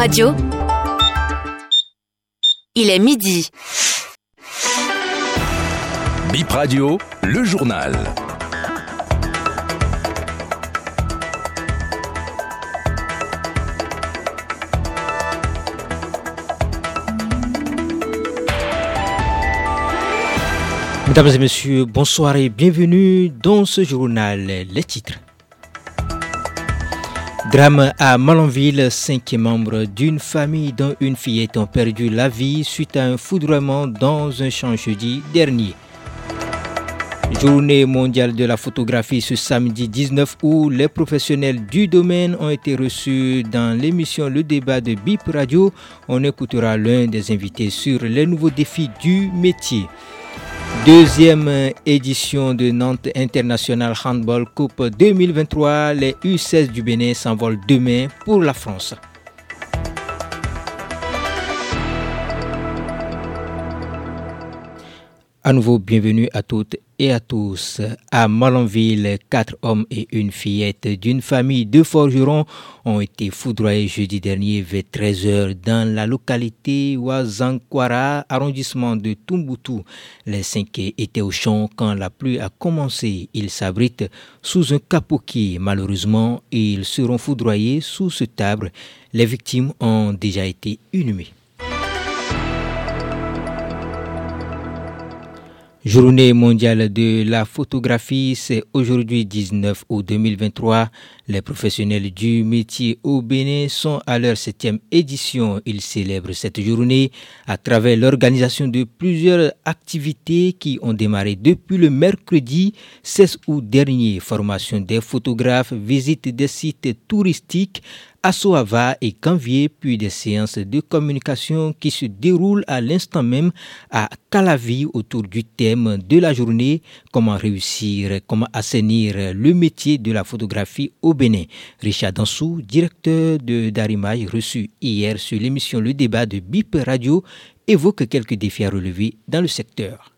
Radio. Il est midi. Bip Radio, le journal. Mesdames et messieurs, bonsoir et bienvenue dans ce journal. Les titres. Drame à Malanville, cinq membres d'une famille dont une fillette ont perdu la vie suite à un foudroiement dans un champ jeudi dernier. Journée mondiale de la photographie ce samedi 19 août, les professionnels du domaine ont été reçus dans l'émission Le débat de BIP Radio. On écoutera l'un des invités sur les nouveaux défis du métier. Deuxième édition de Nantes International Handball Coupe 2023. Les U16 du Bénin s'envolent demain pour la France. À nouveau, bienvenue à toutes et à tous. À Malanville, quatre hommes et une fillette d'une famille de forgerons ont été foudroyés jeudi dernier vers 13h dans la localité Ouazankwara, arrondissement de Tumboutou. Les cinq étaient au champ quand la pluie a commencé. Ils s'abritent sous un capoquier. Malheureusement, ils seront foudroyés sous ce table. Les victimes ont déjà été inhumées. Journée mondiale de la photographie, c'est aujourd'hui 19 août 2023. Les professionnels du métier au Bénin sont à leur septième édition. Ils célèbrent cette journée à travers l'organisation de plusieurs activités qui ont démarré depuis le mercredi 16 août dernier. Formation des photographes, visite des sites touristiques, Assoava et Canvier, puis des séances de communication qui se déroulent à l'instant même à Calavi autour du thème de la journée comment réussir, comment assainir le métier de la photographie au Bénin. Richard Dansou, directeur de Darimage, reçu hier sur l'émission Le débat de BIP Radio, évoque quelques défis à relever dans le secteur.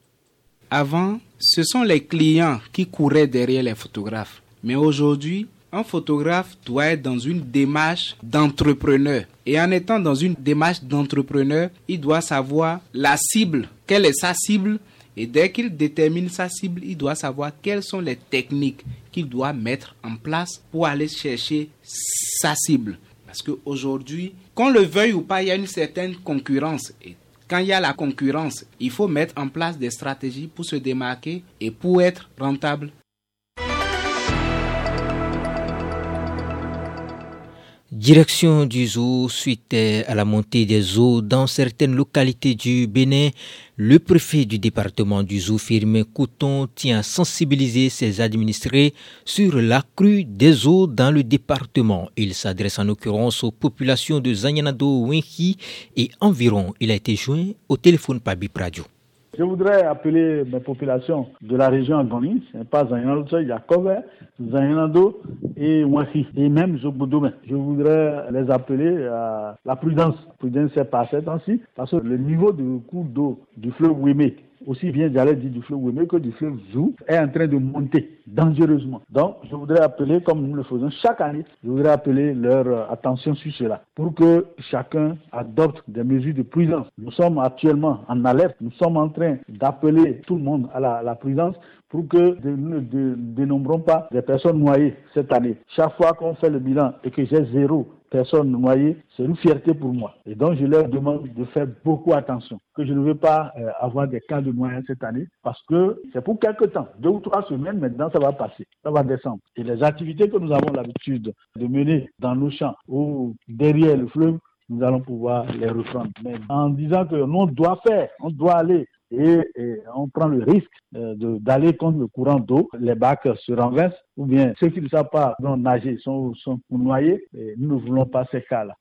Avant, ce sont les clients qui couraient derrière les photographes. Mais aujourd'hui, un photographe doit être dans une démarche d'entrepreneur. Et en étant dans une démarche d'entrepreneur, il doit savoir la cible, quelle est sa cible? Et dès qu'il détermine sa cible, il doit savoir quelles sont les techniques qu'il doit mettre en place pour aller chercher sa cible. Parce qu'aujourd'hui, qu'on le veuille ou pas, il y a une certaine concurrence. Et quand il y a la concurrence, il faut mettre en place des stratégies pour se démarquer et pour être rentable Direction du zoo, suite à la montée des eaux dans certaines localités du Bénin, le préfet du département du zoo, Firmin Couton, tient à sensibiliser ses administrés sur la crue des eaux dans le département. Il s'adresse en l'occurrence aux populations de Zanyanado, Wenki et environ. Il a été joint au téléphone par Bip Radio. Je voudrais appeler mes populations de la région Agonis, pas Zanyanado seul, il y a Kover, Zanyanado et Ouafi, et même Zogbodomen. Je voudrais les appeler à la prudence. La prudence c'est pas cette ainsi, parce que le niveau de cours d'eau du fleuve Wémé aussi bien j'allais dire du fleuve Wémé que du fleuve Zou, est en train de monter dangereusement. Donc, je voudrais appeler, comme nous le faisons chaque année, je voudrais appeler leur attention sur cela pour que chacun adopte des mesures de prudence. Nous sommes actuellement en alerte, nous sommes en train d'appeler tout le monde à la, la prudence pour que nous ne dénombrons pas des personnes noyées cette année. Chaque fois qu'on fait le bilan et que j'ai zéro personne noyée, c'est une fierté pour moi. Et donc, je leur demande de faire beaucoup attention, que je ne veux pas euh, avoir des cas de noyade cette année, parce que c'est pour quelques temps, deux ou trois semaines, maintenant, ça va passer, ça va descendre. Et les activités que nous avons l'habitude de mener dans nos champs ou derrière le fleuve, nous allons pouvoir les reprendre. Mais en disant que nous, on doit faire, on doit aller et, on prend le risque euh, d'aller contre le courant d'eau, les bacs se renversent, ou bien ceux qui ne savent pas nager sont, sont noyés, et nous ne voulons pas ces cas-là.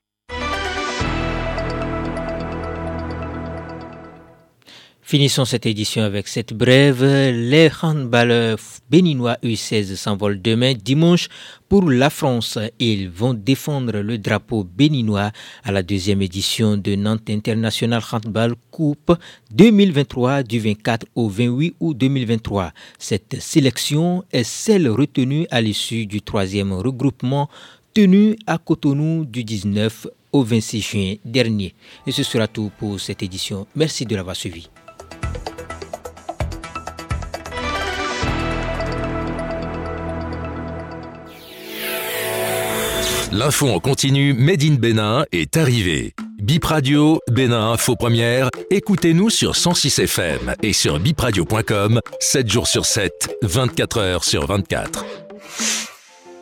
Finissons cette édition avec cette brève. Les handballeurs béninois U16 s'envolent demain dimanche pour la France. Ils vont défendre le drapeau béninois à la deuxième édition de Nantes International Handball Coupe 2023 du 24 au 28 août 2023. Cette sélection est celle retenue à l'issue du troisième regroupement tenu à Cotonou du 19 au 26 juin dernier. Et ce sera tout pour cette édition. Merci de l'avoir suivi. L'info en continu Made in Bénin est arrivé. Bip Radio, Bénin Info Première, écoutez-nous sur 106 FM et sur bipradio.com, 7 jours sur 7, 24 heures sur 24.